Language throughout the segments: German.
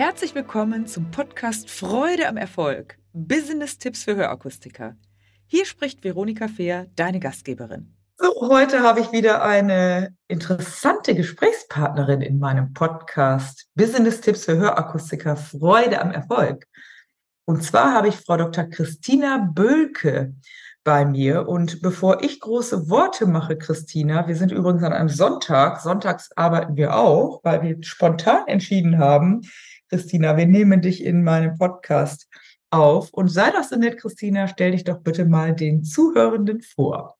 Herzlich willkommen zum Podcast Freude am Erfolg. Business-Tipps für Hörakustiker. Hier spricht Veronika Fehr, deine Gastgeberin. So, heute habe ich wieder eine interessante Gesprächspartnerin in meinem Podcast Business-Tipps für Hörakustiker Freude am Erfolg. Und zwar habe ich Frau Dr. Christina Bölke bei mir. Und bevor ich große Worte mache, Christina, wir sind übrigens an einem Sonntag, sonntags arbeiten wir auch, weil wir spontan entschieden haben, Christina, wir nehmen dich in meinem Podcast auf. Und sei doch so nett, Christina, stell dich doch bitte mal den Zuhörenden vor.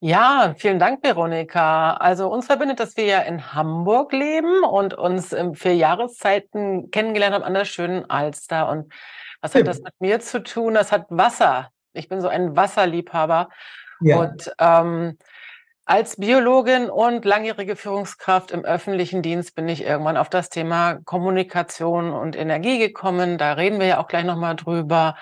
Ja, vielen Dank, Veronika. Also uns verbindet, dass wir ja in Hamburg leben und uns für Jahreszeiten kennengelernt haben an der schönen Alster. Und was hat das mit mir zu tun? Das hat Wasser. Ich bin so ein Wasserliebhaber. Ja. Und ähm, als Biologin und langjährige Führungskraft im öffentlichen Dienst bin ich irgendwann auf das Thema Kommunikation und Energie gekommen. Da reden wir ja auch gleich nochmal drüber.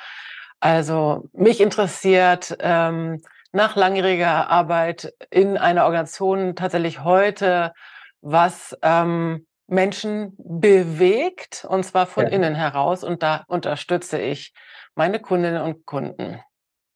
Also mich interessiert ähm, nach langjähriger Arbeit in einer Organisation tatsächlich heute, was ähm, Menschen bewegt, und zwar von ja. innen heraus. Und da unterstütze ich meine Kundinnen und Kunden.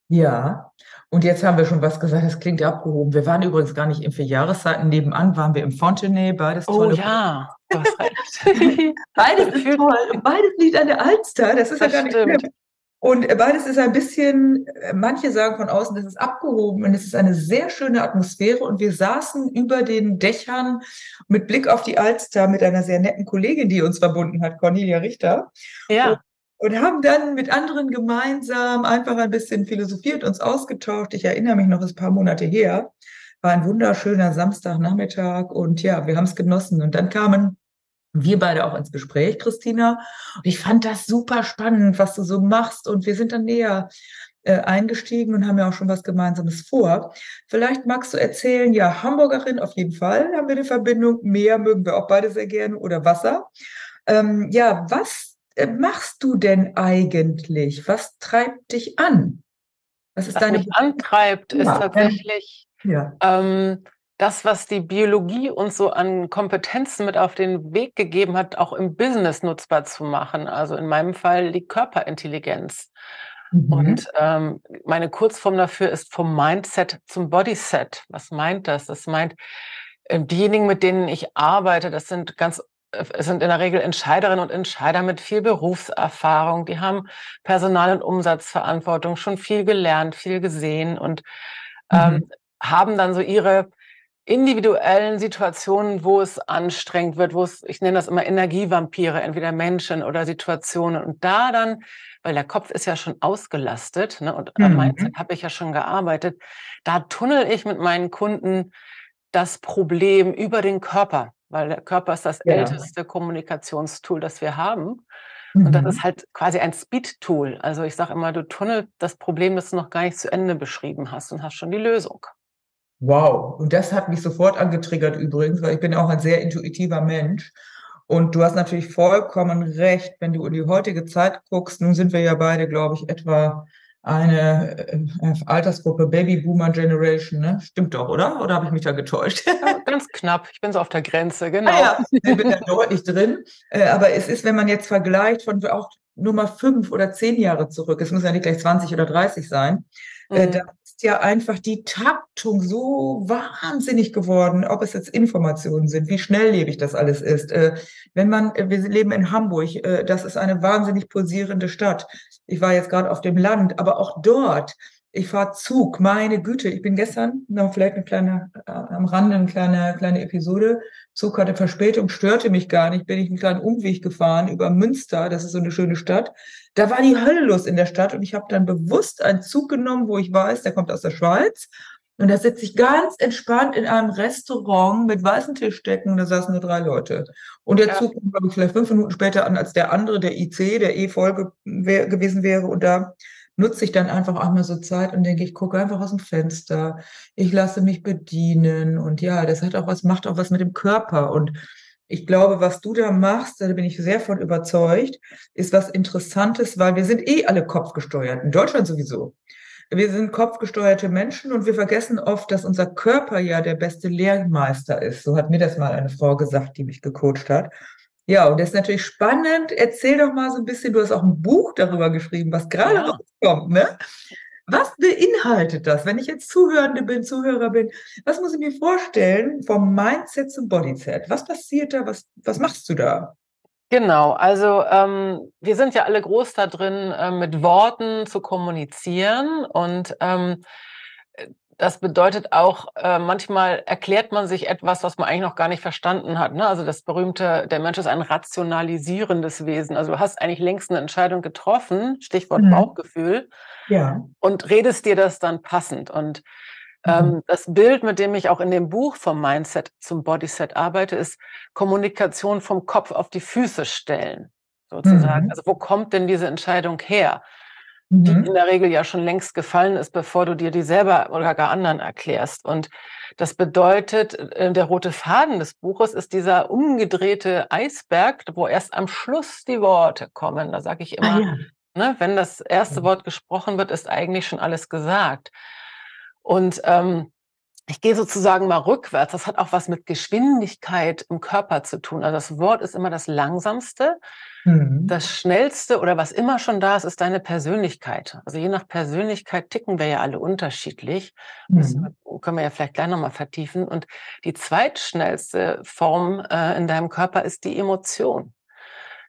Ja, und jetzt haben wir schon was gesagt, das klingt abgehoben. Wir waren übrigens gar nicht in vier Jahreszeiten. Nebenan waren wir im Fontenay, beides oh tolle. Oh ja, du hast recht. beides ist toll. Beides liegt an der Alster. Das ist das ja gar stimmt. nicht schlimm. Und beides ist ein bisschen, manche sagen von außen, das ist abgehoben und es ist eine sehr schöne Atmosphäre. Und wir saßen über den Dächern mit Blick auf die Alster mit einer sehr netten Kollegin, die uns verbunden hat, Cornelia Richter. Ja und haben dann mit anderen gemeinsam einfach ein bisschen philosophiert, uns ausgetauscht. Ich erinnere mich noch, ist ein paar Monate her. War ein wunderschöner Samstagnachmittag und ja, wir haben es genossen. Und dann kamen wir beide auch ins Gespräch, Christina. Und ich fand das super spannend, was du so machst. Und wir sind dann näher äh, eingestiegen und haben ja auch schon was Gemeinsames vor. Vielleicht magst du erzählen, ja, Hamburgerin auf jeden Fall haben wir eine Verbindung. Meer mögen wir auch beide sehr gerne oder Wasser. Ähm, ja, was machst du denn eigentlich? Was treibt dich an? Was ist was deine mich antreibt, ist tatsächlich ja. ähm, das, was die Biologie uns so an Kompetenzen mit auf den Weg gegeben hat, auch im Business nutzbar zu machen. Also in meinem Fall die Körperintelligenz. Mhm. Und ähm, meine Kurzform dafür ist vom Mindset zum Bodyset. Was meint das? Das meint, äh, diejenigen, mit denen ich arbeite, das sind ganz es sind in der Regel Entscheiderinnen und Entscheider mit viel Berufserfahrung, die haben Personal- und Umsatzverantwortung, schon viel gelernt, viel gesehen und ähm, mhm. haben dann so ihre individuellen Situationen, wo es anstrengend wird, wo es, ich nenne das immer Energievampire, entweder Menschen oder Situationen. Und da dann, weil der Kopf ist ja schon ausgelastet ne, und mhm. am Mindset habe ich ja schon gearbeitet, da tunnel ich mit meinen Kunden das Problem über den Körper weil der Körper ist das ja. älteste Kommunikationstool, das wir haben. Mhm. Und das mhm. ist halt quasi ein Speed-Tool. Also ich sage immer, du tunnelst das Problem, das du noch gar nicht zu Ende beschrieben hast und hast schon die Lösung. Wow, und das hat mich sofort angetriggert übrigens, weil ich bin auch ein sehr intuitiver Mensch. Und du hast natürlich vollkommen recht, wenn du in die heutige Zeit guckst. Nun sind wir ja beide, glaube ich, etwa eine äh, Altersgruppe Baby Boomer Generation, ne? Stimmt doch, oder? Oder habe ich mich da getäuscht? Ja, ganz knapp. Ich bin so auf der Grenze, genau. Ah, ja, ich bin da deutlich drin. Äh, aber es ist, wenn man jetzt vergleicht von auch nur mal fünf oder zehn Jahre zurück, es muss ja nicht gleich 20 oder 30 sein, äh, mhm. da ist ja einfach die Taktung so wahnsinnig geworden, ob es jetzt Informationen sind, wie schnelllebig das alles ist. Wenn man, wir leben in Hamburg, das ist eine wahnsinnig pulsierende Stadt. Ich war jetzt gerade auf dem Land, aber auch dort, ich fahre Zug, meine Güte, ich bin gestern noch vielleicht eine kleine, äh, am Rande eine kleine, kleine Episode. Zug hatte Verspätung, störte mich gar nicht, bin ich einen kleinen Umweg gefahren über Münster, das ist so eine schöne Stadt. Da war die Hölle los in der Stadt und ich habe dann bewusst einen Zug genommen, wo ich weiß, der kommt aus der Schweiz. Und da sitze ich ganz entspannt in einem Restaurant mit weißen Tischdecken und da saßen nur drei Leute. Und der ja. Zug kam, glaube ich, vielleicht fünf Minuten später an als der andere, der IC, der eh voll ge wär, gewesen wäre. Und da nutze ich dann einfach auch mal so Zeit und denke, ich gucke einfach aus dem Fenster. Ich lasse mich bedienen. Und ja, das hat auch was, macht auch was mit dem Körper. Und ich glaube, was du da machst, da bin ich sehr von überzeugt, ist was Interessantes, weil wir sind eh alle kopfgesteuert, in Deutschland sowieso. Wir sind kopfgesteuerte Menschen und wir vergessen oft, dass unser Körper ja der beste Lehrmeister ist. So hat mir das mal eine Frau gesagt, die mich gecoacht hat. Ja, und das ist natürlich spannend. Erzähl doch mal so ein bisschen, du hast auch ein Buch darüber geschrieben, was gerade ja. rauskommt, ne? Was beinhaltet das, wenn ich jetzt Zuhörende bin, Zuhörer bin? Was muss ich mir vorstellen vom Mindset zum Bodyset? Was passiert da? Was, was machst du da? Genau, also ähm, wir sind ja alle groß da drin, äh, mit Worten zu kommunizieren und ähm, das bedeutet auch, äh, manchmal erklärt man sich etwas, was man eigentlich noch gar nicht verstanden hat. Ne? Also das berühmte, der Mensch ist ein rationalisierendes Wesen. Also du hast eigentlich längst eine Entscheidung getroffen, Stichwort mhm. Bauchgefühl, ja. und redest dir das dann passend. Und mhm. das Bild, mit dem ich auch in dem Buch vom Mindset zum Bodyset arbeite, ist Kommunikation vom Kopf auf die Füße stellen, sozusagen. Mhm. Also wo kommt denn diese Entscheidung her? die mhm. in der Regel ja schon längst gefallen ist, bevor du dir die selber oder gar anderen erklärst. Und das bedeutet, äh, der rote Faden des Buches ist dieser umgedrehte Eisberg, wo erst am Schluss die Worte kommen. Da sage ich ah, immer, ah, ja. ne, wenn das erste Wort gesprochen wird, ist eigentlich schon alles gesagt. Und ähm, ich gehe sozusagen mal rückwärts. Das hat auch was mit Geschwindigkeit im Körper zu tun. Also das Wort ist immer das langsamste. Mhm. Das Schnellste oder was immer schon da ist, ist deine Persönlichkeit. Also je nach Persönlichkeit ticken wir ja alle unterschiedlich. Das mhm. können wir ja vielleicht gleich nochmal vertiefen. Und die zweitschnellste Form äh, in deinem Körper ist die Emotion.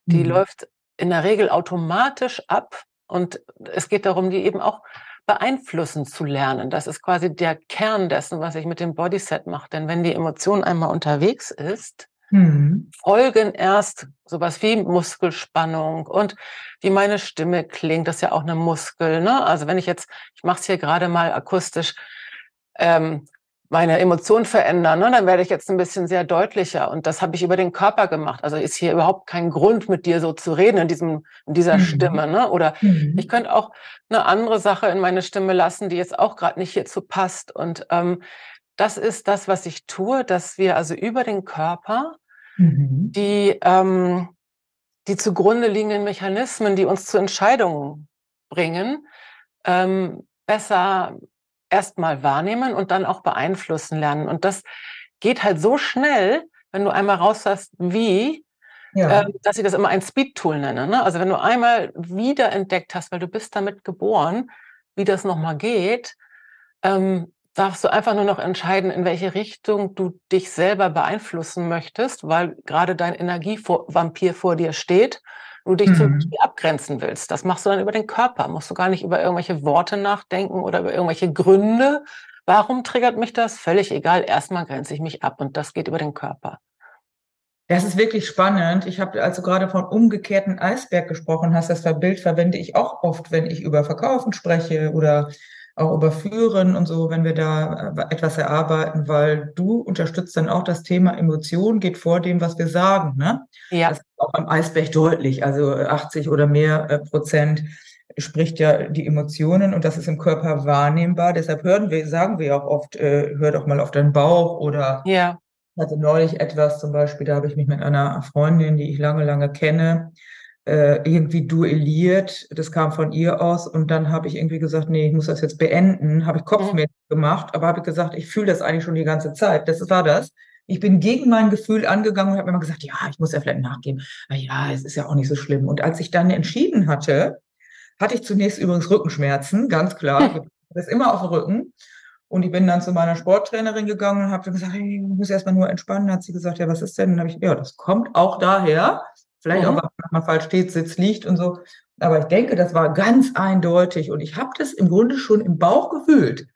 Die mhm. läuft in der Regel automatisch ab. Und es geht darum, die eben auch beeinflussen zu lernen. Das ist quasi der Kern dessen, was ich mit dem Bodyset mache. Denn wenn die Emotion einmal unterwegs ist, mhm. folgen erst sowas wie Muskelspannung und wie meine Stimme klingt. Das ist ja auch eine Muskel. Ne? Also wenn ich jetzt, ich mache es hier gerade mal akustisch, ähm, meine Emotionen verändern, ne, dann werde ich jetzt ein bisschen sehr deutlicher. Und das habe ich über den Körper gemacht. Also ist hier überhaupt kein Grund, mit dir so zu reden in, diesem, in dieser mhm. Stimme. Ne? Oder mhm. ich könnte auch eine andere Sache in meine Stimme lassen, die jetzt auch gerade nicht hierzu passt. Und ähm, das ist das, was ich tue, dass wir also über den Körper mhm. die, ähm, die zugrunde liegenden Mechanismen, die uns zu Entscheidungen bringen, ähm, besser erstmal wahrnehmen und dann auch beeinflussen lernen. Und das geht halt so schnell, wenn du einmal raus hast, wie, ja. äh, dass ich das immer ein Speed-Tool nenne. Ne? Also wenn du einmal wieder entdeckt hast, weil du bist damit geboren, wie das nochmal geht, ähm, darfst du einfach nur noch entscheiden, in welche Richtung du dich selber beeinflussen möchtest, weil gerade dein Energievampir vor dir steht du dich mhm. zu abgrenzen willst. Das machst du dann über den Körper, musst du gar nicht über irgendwelche Worte nachdenken oder über irgendwelche Gründe. Warum triggert mich das? Völlig egal. Erstmal grenze ich mich ab und das geht über den Körper. Das ist wirklich spannend. Ich habe also gerade von umgekehrten Eisberg gesprochen hast. Das Bild verwende ich auch oft, wenn ich über Verkaufen spreche oder auch überführen und so, wenn wir da äh, etwas erarbeiten, weil du unterstützt dann auch das Thema Emotion, geht vor dem, was wir sagen. Ne? Ja. Das ist auch am Eisberg deutlich. Also 80 oder mehr äh, Prozent spricht ja die Emotionen und das ist im Körper wahrnehmbar. Deshalb hören wir, sagen wir auch oft, äh, hör doch mal auf deinen Bauch oder ja. Hatte neulich etwas, zum Beispiel, da habe ich mich mit einer Freundin, die ich lange, lange kenne, äh, irgendwie duelliert. Das kam von ihr aus und dann habe ich irgendwie gesagt, nee, ich muss das jetzt beenden. Habe ich Kopfmäßig mhm. gemacht, aber habe gesagt, ich fühle das eigentlich schon die ganze Zeit. Das war das. Ich bin gegen mein Gefühl angegangen und habe immer gesagt, ja, ich muss ja vielleicht nachgeben. Aber ja, es ist ja auch nicht so schlimm. Und als ich dann entschieden hatte, hatte ich zunächst übrigens Rückenschmerzen, ganz klar. Das ist immer auf dem Rücken. Und ich bin dann zu meiner Sporttrainerin gegangen und habe gesagt, hey, ich muss erstmal nur entspannen. Hat sie gesagt, ja, was ist denn? Und habe ich, ja, das kommt auch daher, Vielleicht mhm. auch, weil man falsch steht, sitzt, liegt und so. Aber ich denke, das war ganz eindeutig. Und ich habe das im Grunde schon im Bauch gefühlt.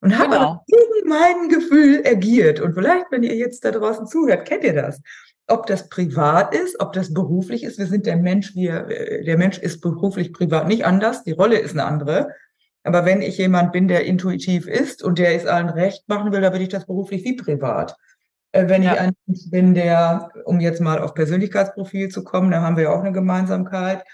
Und habe genau. gegen mein Gefühl agiert. Und vielleicht, wenn ihr jetzt da draußen zuhört, kennt ihr das. Ob das privat ist, ob das beruflich ist. Wir sind der Mensch, wir, äh, der Mensch ist beruflich, privat nicht anders. Die Rolle ist eine andere. Aber wenn ich jemand bin, der intuitiv ist und der es allen recht machen will, dann will ich das beruflich wie privat. Äh, wenn ja. ich ein Mensch bin, der, um jetzt mal auf Persönlichkeitsprofil zu kommen, da haben wir ja auch eine Gemeinsamkeit,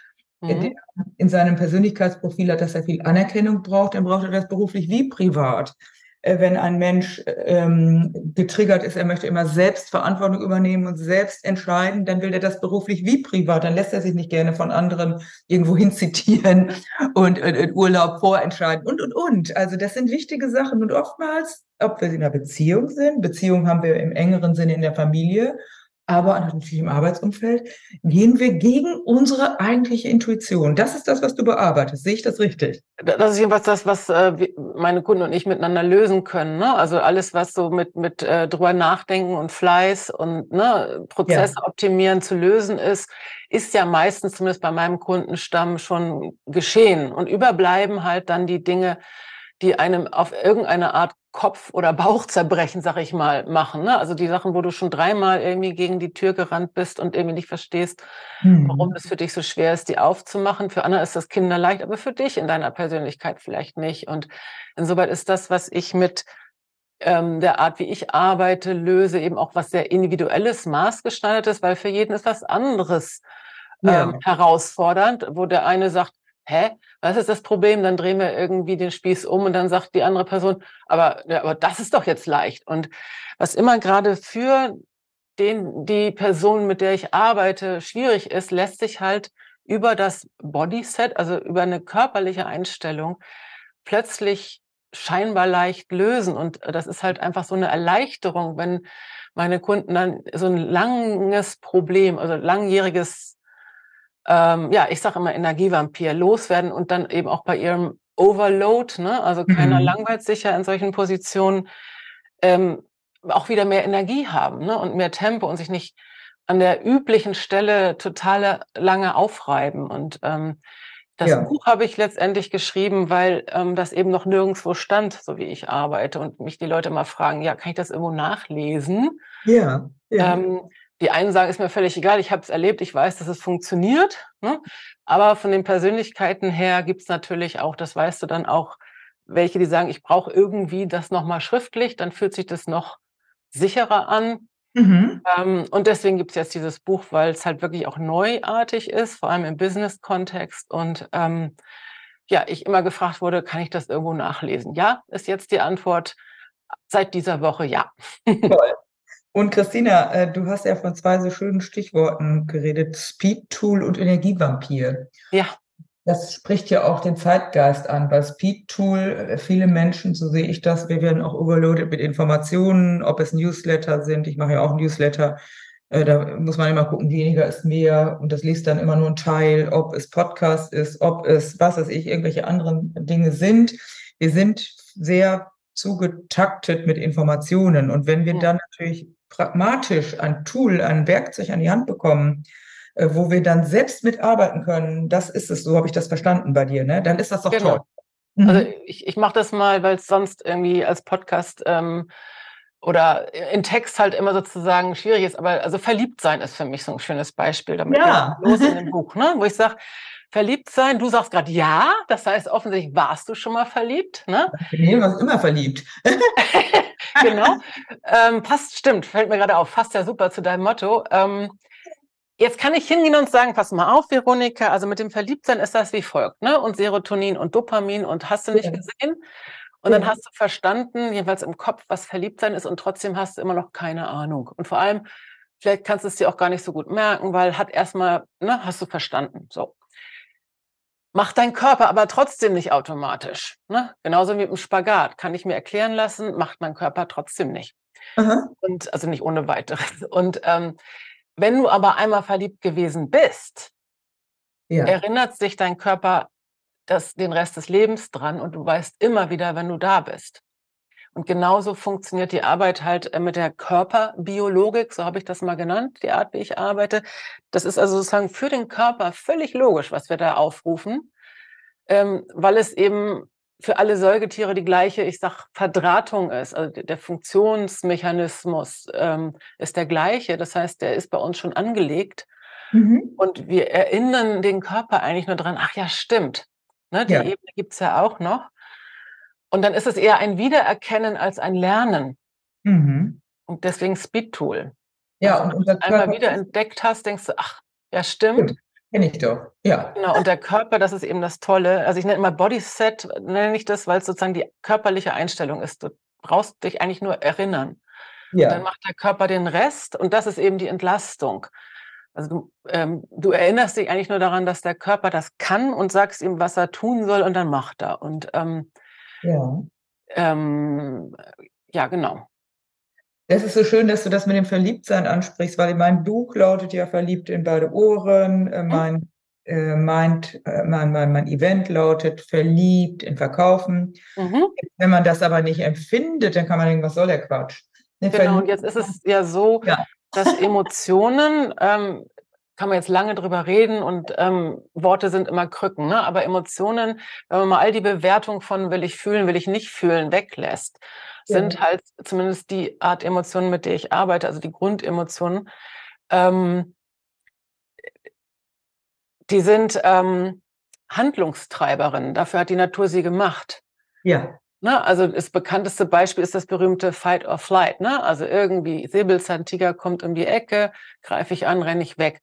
mhm. in seinem Persönlichkeitsprofil hat, dass er viel Anerkennung braucht, dann braucht er das beruflich wie privat. Äh, wenn ein Mensch ähm, getriggert ist, er möchte immer selbst Verantwortung übernehmen und selbst entscheiden, dann will er das beruflich wie privat. Dann lässt er sich nicht gerne von anderen irgendwo hin zitieren und in Urlaub vorentscheiden und, und, und. Also das sind wichtige Sachen. Und oftmals, ob wir in einer Beziehung sind, Beziehung haben wir im engeren Sinne in der Familie, aber natürlich im Arbeitsumfeld, gehen wir gegen unsere eigentliche Intuition. Das ist das, was du bearbeitest. Sehe ich das richtig? Das ist jedenfalls das, was äh, meine Kunden und ich miteinander lösen können. Ne? Also alles, was so mit, mit äh, drüber nachdenken und Fleiß und ne, Prozesse ja. optimieren zu lösen ist, ist ja meistens zumindest bei meinem Kundenstamm schon geschehen. Und überbleiben halt dann die Dinge, die einem auf irgendeine Art Kopf- oder Bauchzerbrechen, sag ich mal, machen. Ne? Also die Sachen, wo du schon dreimal irgendwie gegen die Tür gerannt bist und irgendwie nicht verstehst, mhm. warum es für dich so schwer ist, die aufzumachen. Für andere ist das kinderleicht, aber für dich in deiner Persönlichkeit vielleicht nicht. Und insoweit ist das, was ich mit ähm, der Art, wie ich arbeite, löse, eben auch was sehr individuelles, maßgeschneidertes, weil für jeden ist was anderes ja. ähm, herausfordernd, wo der eine sagt, hä, was ist das Problem? Dann drehen wir irgendwie den Spieß um und dann sagt die andere Person, aber, ja, aber das ist doch jetzt leicht. Und was immer gerade für den, die Person, mit der ich arbeite, schwierig ist, lässt sich halt über das Bodyset, also über eine körperliche Einstellung, plötzlich scheinbar leicht lösen. Und das ist halt einfach so eine Erleichterung, wenn meine Kunden dann so ein langes Problem, also langjähriges ähm, ja, ich sage immer Energievampir loswerden und dann eben auch bei ihrem Overload, ne? also keiner mhm. langweilt sich ja in solchen Positionen, ähm, auch wieder mehr Energie haben ne? und mehr Tempo und sich nicht an der üblichen Stelle totale lange aufreiben. Und ähm, das ja. Buch habe ich letztendlich geschrieben, weil ähm, das eben noch nirgendwo stand, so wie ich arbeite. Und mich die Leute mal fragen, ja, kann ich das irgendwo nachlesen? Ja. ja. Ähm, die einen sagen, ist mir völlig egal, ich habe es erlebt, ich weiß, dass es funktioniert. Ne? Aber von den Persönlichkeiten her gibt es natürlich auch, das weißt du dann auch, welche, die sagen, ich brauche irgendwie das nochmal schriftlich, dann fühlt sich das noch sicherer an. Mhm. Ähm, und deswegen gibt es jetzt dieses Buch, weil es halt wirklich auch neuartig ist, vor allem im Business-Kontext. Und ähm, ja, ich immer gefragt wurde, kann ich das irgendwo nachlesen? Ja, ist jetzt die Antwort seit dieser Woche ja. Toll. Und Christina, äh, du hast ja von zwei so schönen Stichworten geredet, Speed Tool und Energievampir. Ja. Das spricht ja auch den Zeitgeist an, weil Speed Tool, äh, viele Menschen, so sehe ich das, wir werden auch overloaded mit Informationen, ob es Newsletter sind, ich mache ja auch Newsletter, äh, da muss man immer gucken, weniger ist mehr und das liest dann immer nur ein Teil, ob es Podcast ist, ob es, was weiß ich, irgendwelche anderen Dinge sind. Wir sind sehr zugetaktet mit Informationen und wenn wir dann natürlich pragmatisch ein Tool, ein Werkzeug an die Hand bekommen, äh, wo wir dann selbst mitarbeiten können, das ist es, so habe ich das verstanden bei dir, ne? Dann ist das doch genau. toll. Mhm. Also ich, ich mache das mal, weil es sonst irgendwie als Podcast ähm, oder in Text halt immer sozusagen schwierig ist. Aber also verliebt sein ist für mich so ein schönes Beispiel damit. Ja. Los in dem Buch, ne? Wo ich sage, verliebt sein, du sagst gerade ja, das heißt offensichtlich warst du schon mal verliebt, ne? Nee, warst immer verliebt. genau. Ähm, passt, stimmt, fällt mir gerade auf, passt ja super zu deinem Motto. Ähm, jetzt kann ich hingehen und sagen, pass mal auf, Veronika, also mit dem Verliebtsein ist das wie folgt, ne? Und Serotonin und Dopamin und hast du nicht ja. gesehen? Und dann hast du verstanden, jedenfalls im Kopf, was Verliebtsein ist und trotzdem hast du immer noch keine Ahnung. Und vor allem, vielleicht kannst du es dir auch gar nicht so gut merken, weil hat erstmal, ne, hast du verstanden. So. Macht dein Körper aber trotzdem nicht automatisch. Ne? Genauso wie mit dem Spagat. Kann ich mir erklären lassen, macht mein Körper trotzdem nicht. Aha. Und also nicht ohne weiteres. Und ähm, wenn du aber einmal verliebt gewesen bist, ja. erinnert sich dein Körper das, den Rest des Lebens dran und du weißt immer wieder, wenn du da bist. Und genauso funktioniert die Arbeit halt äh, mit der Körperbiologik, so habe ich das mal genannt, die Art, wie ich arbeite. Das ist also sozusagen für den Körper völlig logisch, was wir da aufrufen, ähm, weil es eben für alle Säugetiere die gleiche, ich sag, Verdrahtung ist. Also der Funktionsmechanismus ähm, ist der gleiche. Das heißt, der ist bei uns schon angelegt. Mhm. Und wir erinnern den Körper eigentlich nur dran, ach ja, stimmt. Ne, die ja. Ebene gibt's ja auch noch. Und dann ist es eher ein Wiedererkennen als ein Lernen. Mhm. Und deswegen Speed Tool. Ja, also, und wenn du einmal wieder entdeckt hast, denkst du, ach, ja, stimmt. Kenne ich doch. Ja. Genau, und der Körper, das ist eben das Tolle. Also ich nenne immer Bodyset, nenne ich das, weil es sozusagen die körperliche Einstellung ist. Du brauchst dich eigentlich nur erinnern. Ja. Und dann macht der Körper den Rest und das ist eben die Entlastung. Also du, ähm, du erinnerst dich eigentlich nur daran, dass der Körper das kann und sagst ihm, was er tun soll und dann macht er. Und ähm, ja. Ähm, ja, genau. Das ist so schön, dass du das mit dem Verliebtsein ansprichst, weil mein Buch lautet ja Verliebt in beide Ohren. Äh, mhm. mein, äh, meint, äh, mein, mein, mein Event lautet Verliebt in Verkaufen. Mhm. Wenn man das aber nicht empfindet, dann kann man denken, was soll der Quatsch? Genau, und jetzt ist es ja so, ja. dass Emotionen ähm, kann man jetzt lange drüber reden und ähm, Worte sind immer Krücken, ne? aber Emotionen, wenn man mal all die Bewertung von will ich fühlen, will ich nicht fühlen weglässt, ja. sind halt zumindest die Art Emotionen, mit der ich arbeite, also die Grundemotionen, ähm, die sind ähm, Handlungstreiberinnen. Dafür hat die Natur sie gemacht. Ja. Ne, also das bekannteste Beispiel ist das berühmte Fight or Flight. Ne? Also irgendwie Säbelzahntiger kommt um die Ecke, greife ich an, renne ich weg.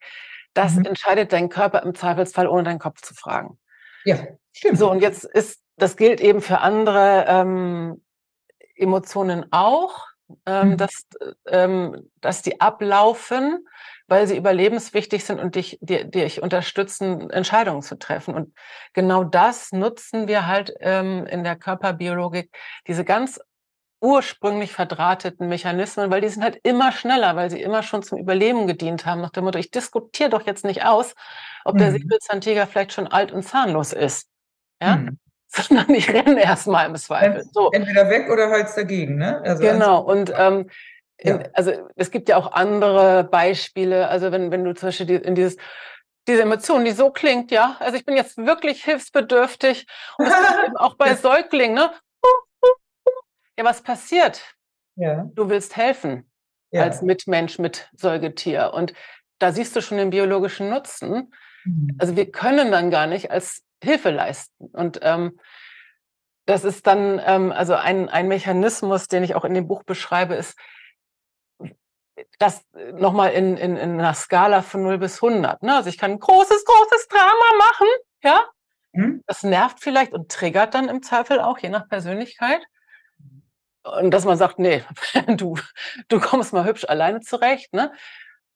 Das mhm. entscheidet dein Körper im Zweifelsfall, ohne deinen Kopf zu fragen. Ja, stimmt. So, und jetzt ist, das gilt eben für andere ähm, Emotionen auch, ähm, mhm. dass, ähm, dass die ablaufen, weil sie überlebenswichtig sind und dich, die, dich unterstützen, Entscheidungen zu treffen. Und genau das nutzen wir halt ähm, in der Körperbiologik, diese ganz ursprünglich verdrahteten Mechanismen, weil die sind halt immer schneller, weil sie immer schon zum Überleben gedient haben, nach dem Motto, ich diskutiere doch jetzt nicht aus, ob mhm. der Säbelzahntiger vielleicht schon alt und zahnlos ist. Ja? Mhm. Sondern ich renne erstmal im Zweifel. So. Entweder weg oder halt dagegen, ne? Also genau, und ähm, in, also es gibt ja auch andere Beispiele, also wenn, wenn du zum Beispiel in dieses diese Emotion, die so klingt, ja, also ich bin jetzt wirklich hilfsbedürftig und das ist eben auch bei Säuglingen, ne? Ja, was passiert? Ja. Du willst helfen ja. als Mitmensch mit Säugetier. Und da siehst du schon den biologischen Nutzen. Mhm. Also wir können dann gar nicht als Hilfe leisten. Und ähm, das ist dann, ähm, also ein, ein Mechanismus, den ich auch in dem Buch beschreibe, ist, das nochmal in, in, in einer Skala von 0 bis 100. Ne? Also ich kann ein großes, großes Drama machen, ja. Mhm. Das nervt vielleicht und triggert dann im Zweifel auch, je nach Persönlichkeit. Und dass man sagt, nee, du, du kommst mal hübsch alleine zurecht. Ne?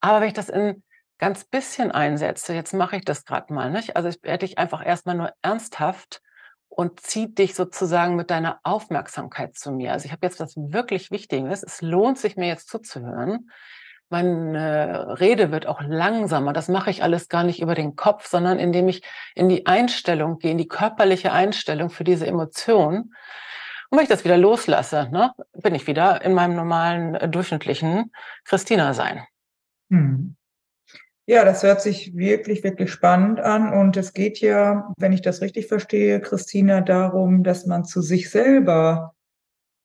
Aber wenn ich das in ganz bisschen einsetze, jetzt mache ich das gerade mal, nicht? Also ich werde dich einfach erstmal nur ernsthaft und zieh dich sozusagen mit deiner Aufmerksamkeit zu mir. Also ich habe jetzt was wirklich Wichtiges. Es lohnt sich mir jetzt zuzuhören. Meine Rede wird auch langsamer. Das mache ich alles gar nicht über den Kopf, sondern indem ich in die Einstellung gehe, in die körperliche Einstellung für diese Emotion. Und wenn ich das wieder loslasse, ne, bin ich wieder in meinem normalen, äh, durchschnittlichen Christina sein. Hm. Ja, das hört sich wirklich, wirklich spannend an. Und es geht ja, wenn ich das richtig verstehe, Christina, darum, dass man zu sich selber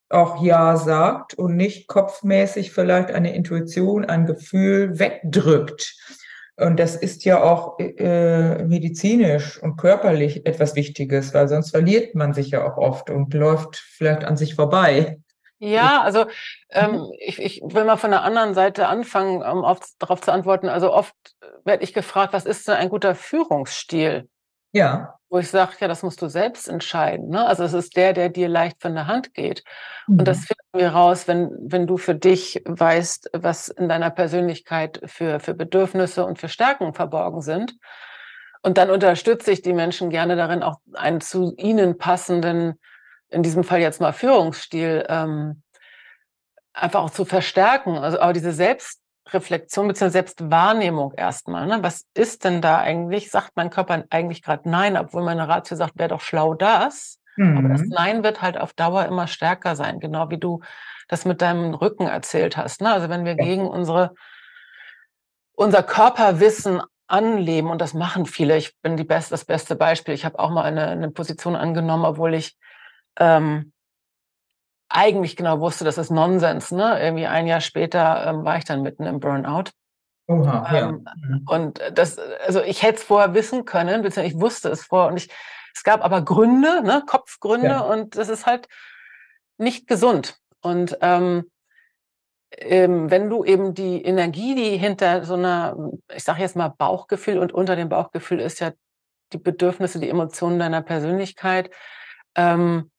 auch Ja sagt und nicht kopfmäßig vielleicht eine Intuition, ein Gefühl wegdrückt. Und das ist ja auch äh, medizinisch und körperlich etwas Wichtiges, weil sonst verliert man sich ja auch oft und läuft vielleicht an sich vorbei. Ja, also ähm, mhm. ich, ich will mal von der anderen Seite anfangen, um auf, darauf zu antworten. Also oft werde ich gefragt, was ist denn ein guter Führungsstil? Ja. Wo ich sage, ja, das musst du selbst entscheiden. Ne? Also es ist der, der dir leicht von der Hand geht. Mhm. Und das mhm. finden wir raus, wenn, wenn du für dich weißt, was in deiner Persönlichkeit für, für Bedürfnisse und für Stärken verborgen sind. Und dann unterstütze ich die Menschen gerne darin, auch einen zu ihnen passenden, in diesem Fall jetzt mal Führungsstil, ähm, einfach auch zu verstärken. Also auch diese Selbst Reflexion bzw. Selbstwahrnehmung erstmal. Ne? Was ist denn da eigentlich? Sagt mein Körper eigentlich gerade Nein, obwohl meine Ratio sagt, wäre doch schlau das. Mhm. Aber das mhm. Nein wird halt auf Dauer immer stärker sein, genau wie du das mit deinem Rücken erzählt hast. Ne? Also wenn wir ja. gegen unsere, unser Körperwissen anleben, und das machen viele, ich bin die best, das beste Beispiel, ich habe auch mal eine, eine Position angenommen, obwohl ich ähm, eigentlich genau wusste, das ist Nonsens. Ne? Irgendwie ein Jahr später ähm, war ich dann mitten im Burnout. Oha, ähm, ja. Mhm. Und das, also ich hätte es vorher wissen können, beziehungsweise ich wusste es vorher. Und ich, es gab aber Gründe, ne, Kopfgründe, ja. und das ist halt nicht gesund. Und ähm, ähm, wenn du eben die Energie, die hinter so einer, ich sage jetzt mal Bauchgefühl und unter dem Bauchgefühl ist ja die Bedürfnisse, die Emotionen deiner Persönlichkeit, ähm,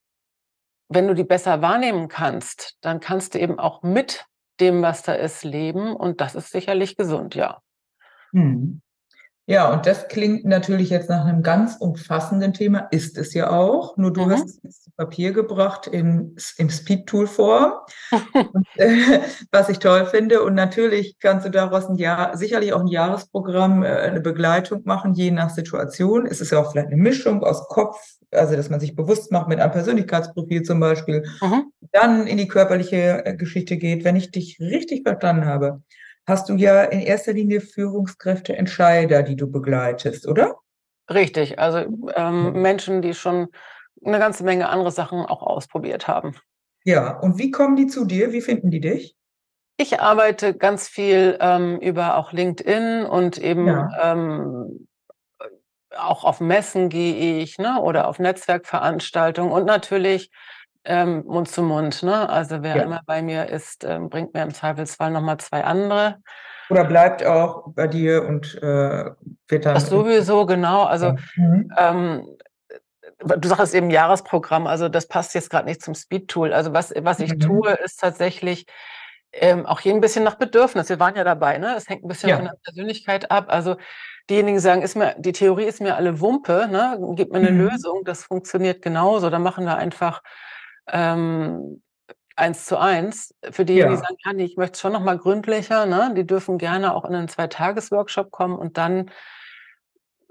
wenn du die besser wahrnehmen kannst, dann kannst du eben auch mit dem, was da ist, leben. Und das ist sicherlich gesund, ja. Hm. Ja, und das klingt natürlich jetzt nach einem ganz umfassenden Thema, ist es ja auch. Nur du mhm. hast es zu Papier gebracht in, im Speed-Tool-Form, äh, was ich toll finde. Und natürlich kannst du daraus ein Jahr, sicherlich auch ein Jahresprogramm, äh, eine Begleitung machen, je nach Situation. Es ist ja auch vielleicht eine Mischung aus Kopf, also dass man sich bewusst macht mit einem Persönlichkeitsprofil zum Beispiel, mhm. dann in die körperliche äh, Geschichte geht, wenn ich dich richtig verstanden habe hast du ja in erster Linie Führungskräfte, Entscheider, die du begleitest, oder? Richtig, also ähm, Menschen, die schon eine ganze Menge andere Sachen auch ausprobiert haben. Ja, und wie kommen die zu dir? Wie finden die dich? Ich arbeite ganz viel ähm, über auch LinkedIn und eben ja. ähm, auch auf Messen gehe ich ne, oder auf Netzwerkveranstaltungen und natürlich ähm, Mund zu Mund. Ne? Also wer ja. immer bei mir ist, ähm, bringt mir im Zweifelsfall nochmal zwei andere. Oder bleibt auch bei dir und äh, wird dann. Das sowieso, genau. Also mhm. ähm, du sagst eben Jahresprogramm, also das passt jetzt gerade nicht zum Speed-Tool. Also was, was ich mhm. tue, ist tatsächlich ähm, auch hier ein bisschen nach Bedürfnis. Wir waren ja dabei, ne? Es hängt ein bisschen ja. von der Persönlichkeit ab. Also diejenigen sagen, ist mir, die Theorie ist mir alle Wumpe, ne? Gib mir eine mhm. Lösung, das funktioniert genauso. Dann machen wir einfach ähm, eins zu eins. Für diejenigen, ja. die sagen, ja, nee, ich möchte es schon noch mal gründlicher, ne? die dürfen gerne auch in einen Zwei-Tages-Workshop kommen und dann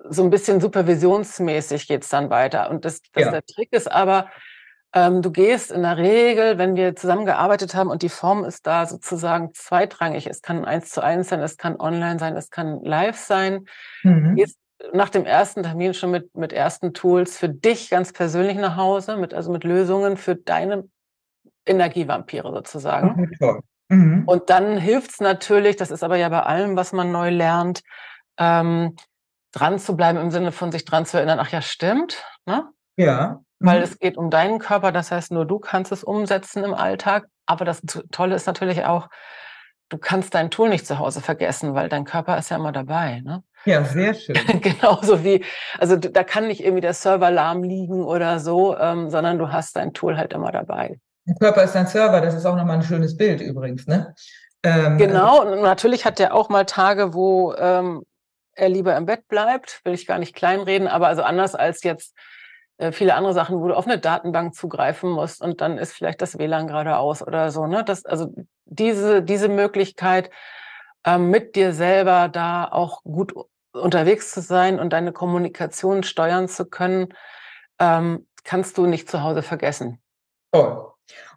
so ein bisschen supervisionsmäßig geht es dann weiter. Und das, das ja. der Trick ist aber, ähm, du gehst in der Regel, wenn wir zusammengearbeitet haben und die Form ist da sozusagen zweitrangig. Es kann eins zu eins sein, es kann online sein, es kann live sein. Mhm. Gehst nach dem ersten Termin schon mit, mit ersten Tools für dich ganz persönlich nach Hause, mit, also mit Lösungen für deine Energievampire sozusagen. Okay. Mhm. Und dann hilft es natürlich, das ist aber ja bei allem, was man neu lernt, ähm, dran zu bleiben im Sinne von sich dran zu erinnern, ach ja, stimmt. Ne? Ja. Mhm. Weil es geht um deinen Körper, das heißt, nur du kannst es umsetzen im Alltag. Aber das Tolle ist natürlich auch, du kannst dein Tool nicht zu Hause vergessen, weil dein Körper ist ja immer dabei. Ne? Ja, sehr schön. Genauso wie, also da kann nicht irgendwie der Server lahm liegen oder so, ähm, sondern du hast dein Tool halt immer dabei. Der Körper ist dein Server, das ist auch nochmal ein schönes Bild übrigens, ne? Ähm, genau, und natürlich hat der auch mal Tage, wo ähm, er lieber im Bett bleibt, will ich gar nicht kleinreden, aber also anders als jetzt äh, viele andere Sachen, wo du auf eine Datenbank zugreifen musst und dann ist vielleicht das WLAN gerade aus oder so. Ne? Das, also diese, diese Möglichkeit, ähm, mit dir selber da auch gut unterwegs zu sein und deine Kommunikation steuern zu können, ähm, kannst du nicht zu Hause vergessen. Toll.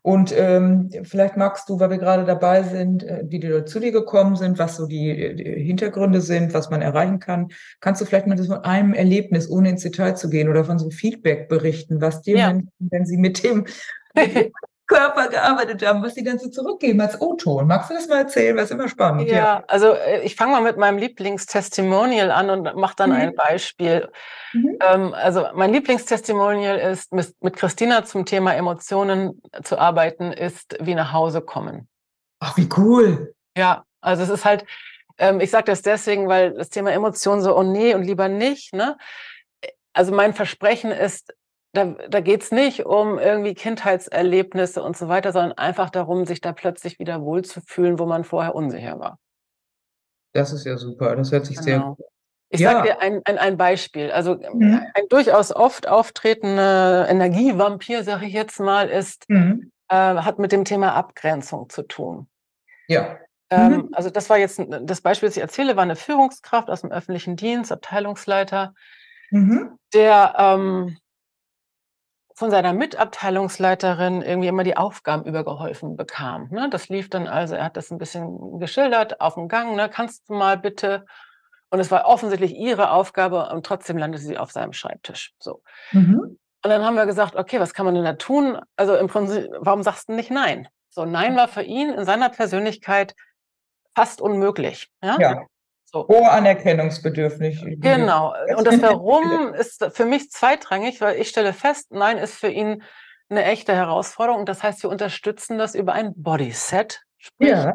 Und ähm, vielleicht magst du, weil wir gerade dabei sind, äh, wie die Leute zu dir gekommen sind, was so die, die, Hintergründe sind, was man erreichen kann, kannst du vielleicht mal das von einem Erlebnis, ohne ins Detail zu gehen, oder von so einem Feedback berichten, was dir, ja. Menschen, wenn sie mit dem, mit dem Körper gearbeitet haben, was sie dann so zurückgeben als O-Ton. Magst du das mal erzählen? Was immer spannend. Ja, ja. also äh, ich fange mal mit meinem Lieblingstestimonial an und mache dann mhm. ein Beispiel. Mhm. Ähm, also mein Lieblingstestimonial ist, mit Christina zum Thema Emotionen zu arbeiten, ist wie nach Hause kommen. Ach, wie cool. Ja, also es ist halt, ähm, ich sage das deswegen, weil das Thema Emotionen so, oh nee und lieber nicht, ne? Also mein Versprechen ist, da, da geht es nicht um irgendwie Kindheitserlebnisse und so weiter, sondern einfach darum, sich da plötzlich wieder wohlzufühlen, wo man vorher unsicher war. Das ist ja super. Das hört sich genau. sehr gut ich ja. sage dir ein, ein, ein, Beispiel. Also mhm. ein durchaus oft auftretender Energievampir, sage ich jetzt mal, ist, mhm. äh, hat mit dem Thema Abgrenzung zu tun. Ja. Ähm, mhm. Also das war jetzt das Beispiel, das ich erzähle, war eine Führungskraft aus dem öffentlichen Dienst, Abteilungsleiter, mhm. der ähm, von seiner Mitabteilungsleiterin irgendwie immer die Aufgaben übergeholfen bekam. Ne? Das lief dann also, er hat das ein bisschen geschildert auf dem Gang, ne? kannst du mal bitte. Und es war offensichtlich ihre Aufgabe und trotzdem landete sie auf seinem Schreibtisch. So. Mhm. Und dann haben wir gesagt, okay, was kann man denn da tun? Also im Prinzip, warum sagst du nicht Nein? So, Nein war für ihn in seiner Persönlichkeit fast unmöglich. Ja. ja. So. Hohe Anerkennungsbedürfnis. Genau. Und das Warum ist für mich zweitrangig, weil ich stelle fest, nein, ist für ihn eine echte Herausforderung. Und das heißt, wir unterstützen das über ein Bodyset, sprich ja.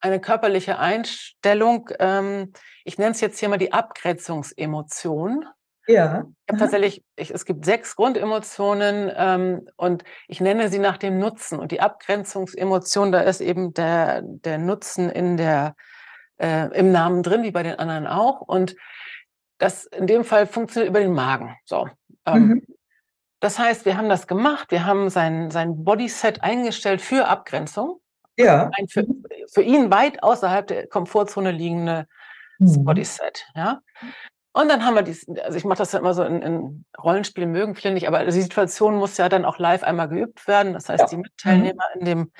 eine körperliche Einstellung. Ähm, ich nenne es jetzt hier mal die Abgrenzungsemotion. Ja. Ich habe tatsächlich, ich, es gibt sechs Grundemotionen ähm, und ich nenne sie nach dem Nutzen. Und die Abgrenzungsemotion, da ist eben der, der Nutzen in der äh, im Namen drin, wie bei den anderen auch. Und das in dem Fall funktioniert über den Magen. So. Ähm, mhm. Das heißt, wir haben das gemacht, wir haben sein, sein Bodyset eingestellt für Abgrenzung. Ja. Ein für, für ihn weit außerhalb der Komfortzone liegende mhm. Bodyset. Ja. Und dann haben wir dies, also ich mache das ja immer so in, in Rollenspielen, mögen viele nicht, aber die Situation muss ja dann auch live einmal geübt werden. Das heißt, ja. die Mitteilnehmer mhm. in, dem,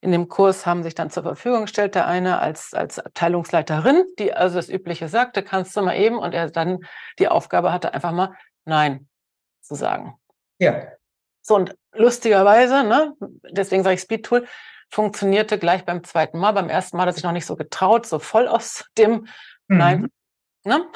in dem Kurs haben sich dann zur Verfügung gestellt. Der eine als, als Abteilungsleiterin, die also das Übliche sagte, kannst du mal eben, und er dann die Aufgabe hatte, einfach mal Nein zu sagen. Ja. So, und lustigerweise, ne, deswegen sage ich Speed Tool, funktionierte gleich beim zweiten Mal. Beim ersten Mal hat er sich noch nicht so getraut, so voll aus dem mhm. Nein. Ne?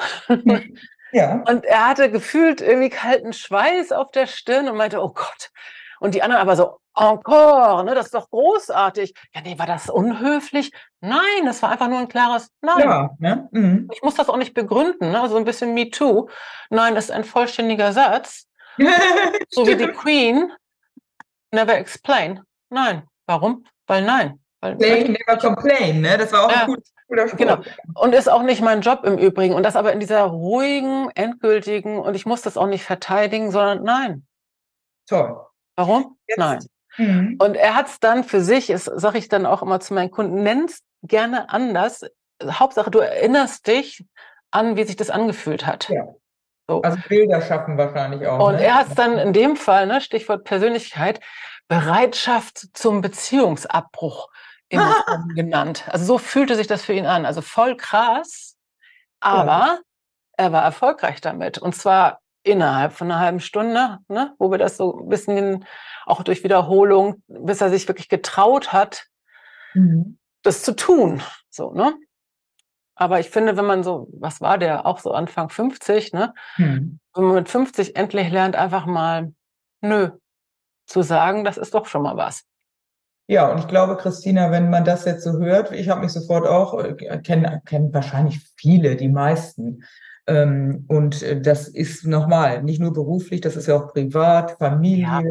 Ja. Und er hatte gefühlt irgendwie kalten Schweiß auf der Stirn und meinte, oh Gott. Und die anderen aber so, encore, ne, das ist doch großartig. Ja, nee, war das unhöflich? Nein, das war einfach nur ein klares Nein. Ja, ne? Mhm. Ich muss das auch nicht begründen, ne? so ein bisschen Me Too. Nein, das ist ein vollständiger Satz. so wie die Queen, never explain. Nein. Warum? Weil nein. Play, never complain, ne? Das war auch ja, ein gut, guter Spruch. Genau. Und ist auch nicht mein Job im Übrigen. Und das aber in dieser ruhigen, endgültigen, und ich muss das auch nicht verteidigen, sondern nein. Toll. Warum? Jetzt. Nein. Mhm. Und er hat es dann für sich, das sage ich dann auch immer zu meinen Kunden, nennst gerne anders. Hauptsache, du erinnerst dich an, wie sich das angefühlt hat. Ja. So. Also Bilder schaffen wahrscheinlich auch. Und ne? er hat es dann in dem Fall, ne, Stichwort Persönlichkeit, Bereitschaft zum Beziehungsabbruch genannt. Also so fühlte sich das für ihn an. Also voll krass, aber ja. er war erfolgreich damit. Und zwar innerhalb von einer halben Stunde, ne, wo wir das so ein bisschen auch durch Wiederholung, bis er sich wirklich getraut hat, mhm. das zu tun. So, ne? Aber ich finde, wenn man so, was war der, auch so Anfang 50, ne? Hm. Wenn man mit 50 endlich lernt, einfach mal, nö, zu sagen, das ist doch schon mal was. Ja, und ich glaube, Christina, wenn man das jetzt so hört, ich habe mich sofort auch, äh, kennen kenn wahrscheinlich viele, die meisten, ähm, und äh, das ist nochmal, nicht nur beruflich, das ist ja auch privat, Familie. Ja.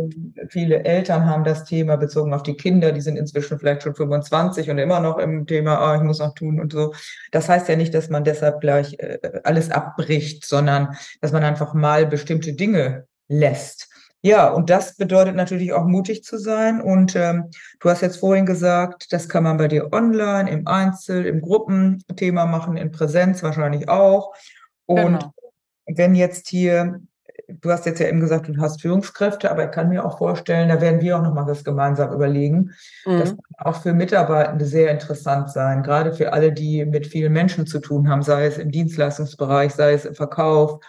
Viele Eltern haben das Thema bezogen auf die Kinder, die sind inzwischen vielleicht schon 25 und immer noch im Thema, oh, ich muss noch tun und so. Das heißt ja nicht, dass man deshalb gleich äh, alles abbricht, sondern dass man einfach mal bestimmte Dinge lässt. Ja, und das bedeutet natürlich auch mutig zu sein. Und ähm, du hast jetzt vorhin gesagt, das kann man bei dir online, im Einzel, im Gruppenthema machen, in Präsenz wahrscheinlich auch. Und genau. wenn jetzt hier, du hast jetzt ja eben gesagt, du hast Führungskräfte, aber ich kann mir auch vorstellen, da werden wir auch nochmal das gemeinsam überlegen. Mhm. Das kann auch für Mitarbeitende sehr interessant sein, gerade für alle, die mit vielen Menschen zu tun haben, sei es im Dienstleistungsbereich, sei es im Verkauf.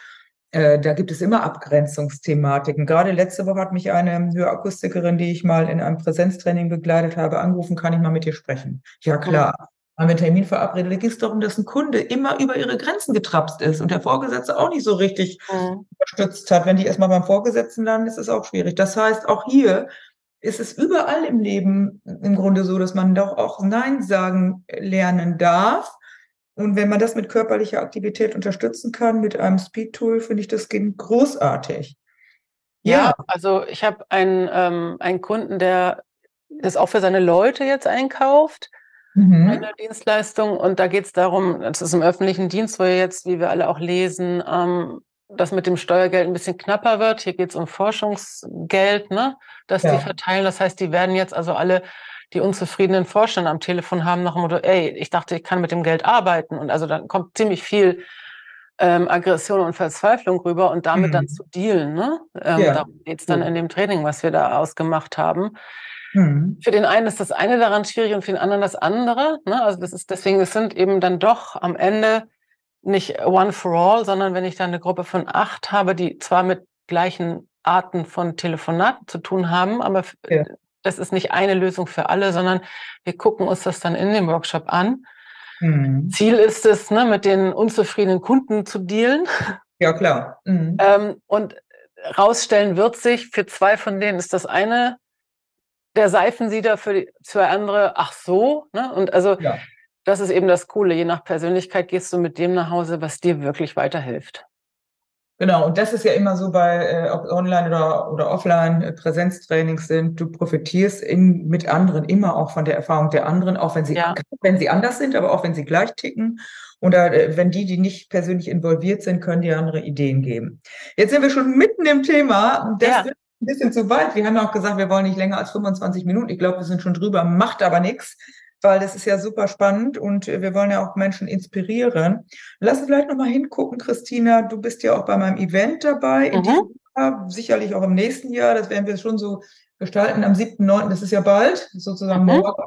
Äh, da gibt es immer Abgrenzungsthematiken. Gerade letzte Woche hat mich eine Hörakustikerin, die ich mal in einem Präsenztraining begleitet habe, angerufen, kann ich mal mit dir sprechen? Ja, klar haben wir einen Termin verabredet, da ging es darum, dass ein Kunde immer über ihre Grenzen getrapst ist und der Vorgesetzte auch nicht so richtig mhm. unterstützt hat. Wenn die erstmal beim Vorgesetzten landen, ist es auch schwierig. Das heißt, auch hier ist es überall im Leben im Grunde so, dass man doch auch Nein sagen lernen darf. Und wenn man das mit körperlicher Aktivität unterstützen kann, mit einem Speed-Tool, finde ich das großartig. Ja, ja also ich habe einen, ähm, einen Kunden, der das auch für seine Leute jetzt einkauft mhm. einer Dienstleistung. Und da geht es darum, das ist im öffentlichen Dienst, wo jetzt, wie wir alle auch lesen, ähm, das mit dem Steuergeld ein bisschen knapper wird. Hier geht es um Forschungsgeld, ne, das ja. die verteilen. Das heißt, die werden jetzt also alle die unzufriedenen Vorstände am Telefon haben nach dem Motto, ey, ich dachte, ich kann mit dem Geld arbeiten. Und also dann kommt ziemlich viel ähm, Aggression und Verzweiflung rüber und damit mhm. dann zu dealen. Ne? Ähm, ja. Darum geht es dann in dem Training, was wir da ausgemacht haben. Mhm. Für den einen ist das eine daran schwierig und für den anderen das andere. Ne? Also das ist deswegen, es sind eben dann doch am Ende nicht one for all, sondern wenn ich dann eine Gruppe von acht habe, die zwar mit gleichen Arten von Telefonaten zu tun haben, aber ja. Das ist nicht eine Lösung für alle, sondern wir gucken uns das dann in dem Workshop an. Mhm. Ziel ist es, ne, mit den unzufriedenen Kunden zu dealen. Ja, klar. Mhm. Ähm, und rausstellen wird sich, für zwei von denen ist das eine der Seifensieder für, die, für andere, ach so, ne? Und also ja. das ist eben das Coole. Je nach Persönlichkeit gehst du mit dem nach Hause, was dir wirklich weiterhilft. Genau, und das ist ja immer so bei, äh, ob online oder, oder offline äh, Präsenztrainings sind, du profitierst in, mit anderen immer auch von der Erfahrung der anderen, auch wenn sie, ja. wenn sie anders sind, aber auch wenn sie gleich ticken. Und äh, wenn die, die nicht persönlich involviert sind, können die andere Ideen geben. Jetzt sind wir schon mitten im Thema. Das ja. wird ein bisschen zu weit. Wir haben ja auch gesagt, wir wollen nicht länger als 25 Minuten. Ich glaube, wir sind schon drüber, macht aber nichts weil das ist ja super spannend und wir wollen ja auch Menschen inspirieren. Lass uns vielleicht nochmal hingucken, Christina. Du bist ja auch bei meinem Event dabei, in mhm. diesem Jahr, sicherlich auch im nächsten Jahr. Das werden wir schon so gestalten am 7.9., das ist ja bald, sozusagen mhm. morgen.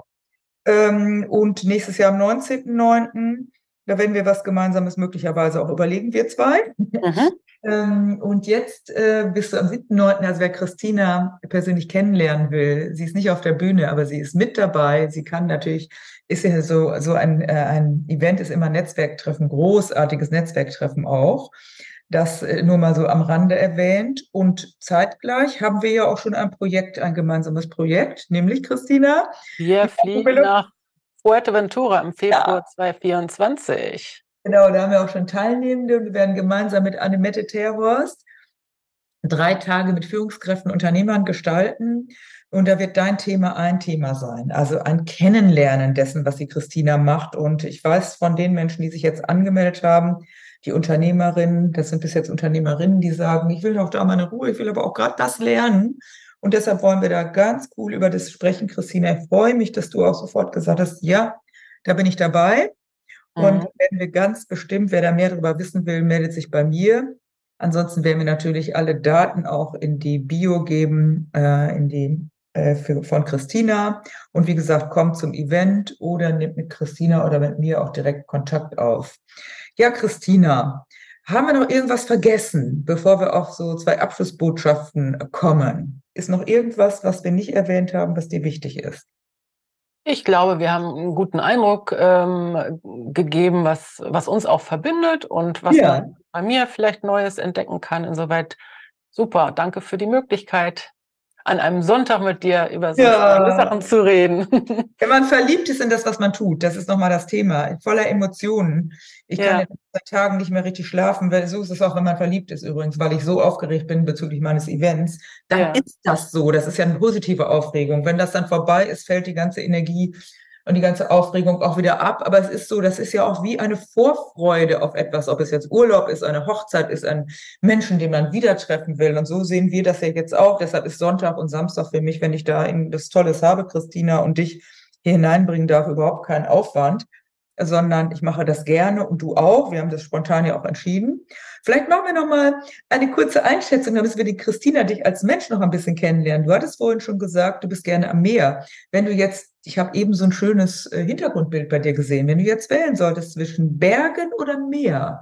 Ähm, und nächstes Jahr am 19.9. Da werden wir was Gemeinsames möglicherweise auch überlegen, wir zwei. Mhm. Ähm, und jetzt äh, bist du am 7.9., also wer Christina persönlich kennenlernen will, sie ist nicht auf der Bühne, aber sie ist mit dabei. Sie kann natürlich, ist ja so, so ein, äh, ein Event ist immer Netzwerktreffen, großartiges Netzwerktreffen auch. Das äh, nur mal so am Rande erwähnt. Und zeitgleich haben wir ja auch schon ein Projekt, ein gemeinsames Projekt, nämlich Christina. Wir fliegen nach Fuerteventura im Februar ja. 2024. Genau, da haben wir auch schon Teilnehmende und wir werden gemeinsam mit Annemette Terhorst drei Tage mit Führungskräften, Unternehmern gestalten. Und da wird dein Thema ein Thema sein. Also ein Kennenlernen dessen, was die Christina macht. Und ich weiß von den Menschen, die sich jetzt angemeldet haben, die Unternehmerinnen, das sind bis jetzt Unternehmerinnen, die sagen, ich will doch da meine Ruhe, ich will aber auch gerade das lernen. Und deshalb wollen wir da ganz cool über das sprechen, Christina. Ich freue mich, dass du auch sofort gesagt hast, ja, da bin ich dabei. Mhm. Und werden wir ganz bestimmt, wer da mehr darüber wissen will, meldet sich bei mir. Ansonsten werden wir natürlich alle Daten auch in die Bio geben, äh, in die äh, für, von Christina. Und wie gesagt, kommt zum Event oder nimmt mit Christina oder mit mir auch direkt Kontakt auf. Ja, Christina, haben wir noch irgendwas vergessen, bevor wir auf so zwei Abschlussbotschaften kommen? Ist noch irgendwas, was wir nicht erwähnt haben, was dir wichtig ist? Ich glaube, wir haben einen guten Eindruck ähm, gegeben, was, was uns auch verbindet und was ja. man bei mir vielleicht Neues entdecken kann. Insoweit super. Danke für die Möglichkeit an einem Sonntag mit dir über so ja. Sachen zu reden. Wenn man verliebt ist in das, was man tut, das ist nochmal das Thema, voller Emotionen. Ich ja. kann seit Tagen nicht mehr richtig schlafen, weil so ist es auch, wenn man verliebt ist übrigens, weil ich so aufgeregt bin bezüglich meines Events. Dann ja. ist das so. Das ist ja eine positive Aufregung. Wenn das dann vorbei ist, fällt die ganze Energie und die ganze Aufregung auch wieder ab. Aber es ist so, das ist ja auch wie eine Vorfreude auf etwas, ob es jetzt Urlaub ist, eine Hochzeit ist, ein Menschen, den man wieder treffen will. Und so sehen wir das ja jetzt auch. Deshalb ist Sonntag und Samstag für mich, wenn ich da das Tolles habe, Christina, und dich hier hineinbringen darf, überhaupt kein Aufwand sondern ich mache das gerne und du auch. Wir haben das spontan ja auch entschieden. Vielleicht machen wir noch mal eine kurze Einschätzung, damit wir die Christina dich als Mensch noch ein bisschen kennenlernen. Du hattest vorhin schon gesagt, du bist gerne am Meer. Wenn du jetzt, ich habe eben so ein schönes äh, Hintergrundbild bei dir gesehen, wenn du jetzt wählen solltest zwischen Bergen oder Meer,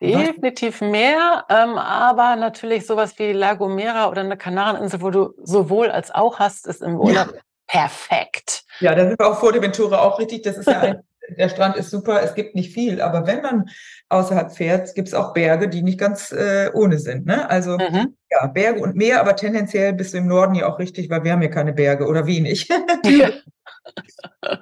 Definitiv mehr, ähm, aber natürlich sowas wie La Gomera oder eine Kanareninsel, wo du sowohl als auch hast, ist im Urlaub ja. perfekt. Ja, da sind wir auch vor der Ventura auch richtig. Das ist ja ein der Strand ist super, es gibt nicht viel, aber wenn man außerhalb fährt, gibt es auch Berge, die nicht ganz äh, ohne sind. Ne? Also mhm. ja, Berge und Meer, aber tendenziell bist du im Norden ja auch richtig, weil wir haben ja keine Berge oder wenig. Ja.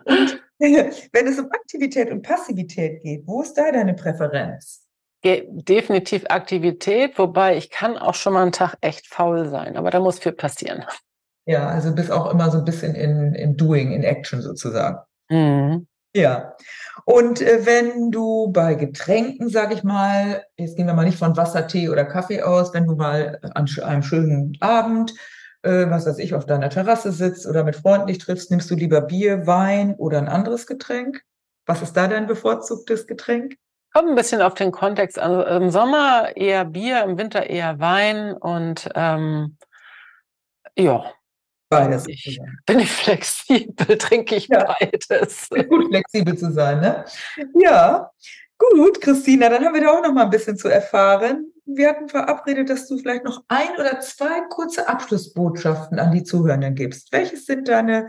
und, wenn es um Aktivität und Passivität geht, wo ist da deine Präferenz? Definitiv Aktivität, wobei ich kann auch schon mal einen Tag echt faul sein, aber da muss viel passieren. Ja, also bist auch immer so ein bisschen in, in Doing, in Action sozusagen. Mhm. Ja. Und äh, wenn du bei Getränken, sag ich mal, jetzt gehen wir mal nicht von Wasser, Tee oder Kaffee aus, wenn du mal an einem schönen Abend, äh, was weiß ich, auf deiner Terrasse sitzt oder mit Freunden dich triffst, nimmst du lieber Bier, Wein oder ein anderes Getränk? Was ist da dein bevorzugtes Getränk? Kommt ein bisschen auf den Kontext. Also Im Sommer eher Bier, im Winter eher Wein und ähm, ja, Beides. Ich, bin ich flexibel, trinke ich ja. beides. Gut, flexibel zu sein, ne? Ja, gut, Christina, dann haben wir da auch noch mal ein bisschen zu erfahren. Wir hatten verabredet, dass du vielleicht noch ein oder zwei kurze Abschlussbotschaften an die Zuhörenden gibst. Welches sind deine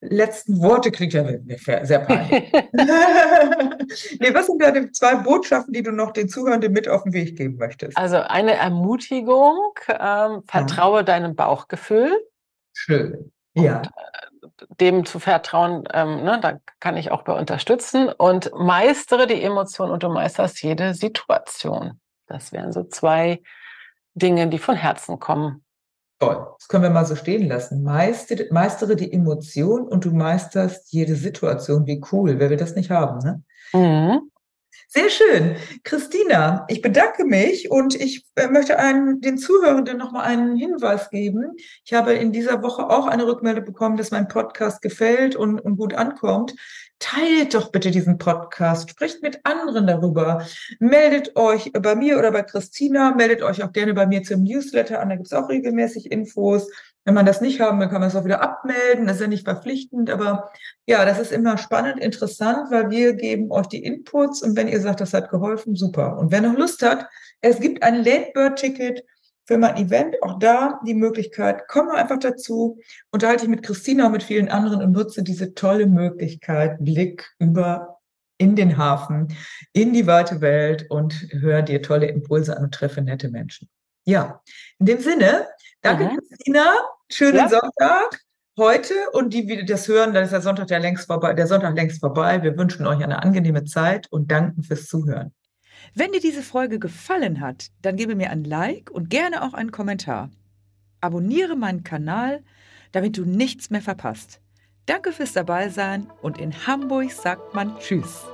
letzten Worte? Klingt ja sehr peinlich. nee, was sind deine zwei Botschaften, die du noch den Zuhörenden mit auf den Weg geben möchtest? Also eine Ermutigung, ähm, vertraue ja. deinem Bauchgefühl. Schön. Und, äh, dem zu vertrauen, ähm, ne, da kann ich auch bei unterstützen und meistere die Emotionen und du meisterst jede Situation. Das wären so zwei Dinge, die von Herzen kommen. Toll, das können wir mal so stehen lassen. Meistere, meistere die Emotion und du meisterst jede Situation. Wie cool, wer will das nicht haben, ne? Mhm. Sehr schön. Christina, ich bedanke mich und ich äh, möchte einen, den Zuhörenden nochmal einen Hinweis geben. Ich habe in dieser Woche auch eine Rückmeldung bekommen, dass mein Podcast gefällt und, und gut ankommt. Teilt doch bitte diesen Podcast, sprecht mit anderen darüber, meldet euch bei mir oder bei Christina, meldet euch auch gerne bei mir zum Newsletter an, da gibt es auch regelmäßig Infos. Wenn man das nicht haben will, kann man es auch wieder abmelden. Das ist ja nicht verpflichtend, aber ja, das ist immer spannend, interessant, weil wir geben euch die Inputs und wenn ihr sagt, das hat geholfen, super. Und wer noch Lust hat, es gibt ein Late Bird Ticket für mein Event. Auch da die Möglichkeit, komm einfach dazu, unterhalte ich mit Christina und mit vielen anderen und nutze diese tolle Möglichkeit, Blick über in den Hafen, in die weite Welt und hör dir tolle Impulse an und treffe nette Menschen. Ja, in dem Sinne, danke mhm. Christina, schönen ja. Sonntag heute und die, die das hören, dann ist der Sonntag der längst vorbei, der Sonntag längst vorbei. Wir wünschen euch eine angenehme Zeit und danken fürs Zuhören. Wenn dir diese Folge gefallen hat, dann gebe mir ein Like und gerne auch einen Kommentar. Abonniere meinen Kanal, damit du nichts mehr verpasst. Danke fürs Dabeisein und in Hamburg sagt man Tschüss.